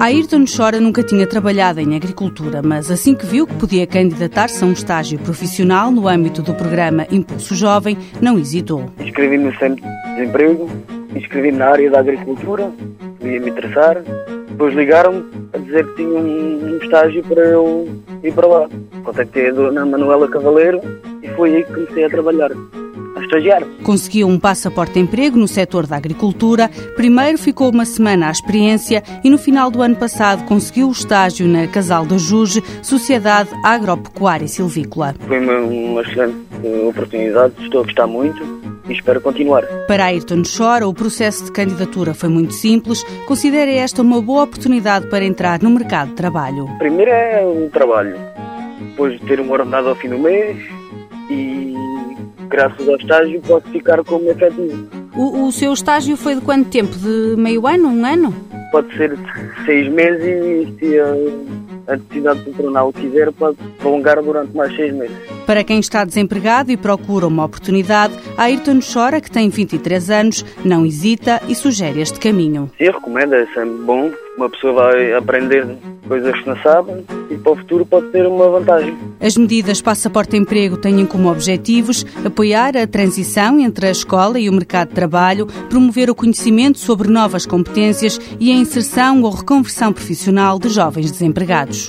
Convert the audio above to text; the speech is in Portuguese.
Ayrton Chora nunca tinha trabalhado em agricultura, mas assim que viu que podia candidatar-se a um estágio profissional no âmbito do programa Impulso Jovem, não hesitou. Inscrevi-me no Centro de Desemprego, inscrevi-me na área da agricultura, ia me interessar. Depois ligaram-me a dizer que tinha um, estágio para eu ir para lá. Contactei a dona Manuela Cavaleiro e foi aí que comecei a trabalhar estagiar. Conseguiu um passaporte de emprego no setor da agricultura. Primeiro ficou uma semana à experiência e no final do ano passado conseguiu o estágio na Casal do Juge, Sociedade Agropecuária e Silvícola. Foi uma, uma excelente oportunidade, estou a gostar muito e espero continuar. Para Ayrton Chora, o processo de candidatura foi muito simples. Considera esta uma boa oportunidade para entrar no mercado de trabalho. Primeiro é o trabalho, depois de ter um ordenado ao fim do mês graças ao estágio posso ficar como efetivo. O, o seu estágio foi de quanto tempo? De meio ano? Um ano? Pode ser seis meses e se a, a decisão patronal quiser pode prolongar durante mais seis meses. Para quem está desempregado e procura uma oportunidade, Ayrton Chora, que tem 23 anos, não hesita e sugere este caminho. Sim, recomendo, é sempre bom. Uma pessoa vai aprender coisas que não sabe e para o futuro pode ter uma vantagem. As medidas Passaporte Emprego têm como objetivos apoiar a transição entre a escola e o mercado de trabalho, promover o conhecimento sobre novas competências e a inserção ou reconversão profissional de jovens desempregados.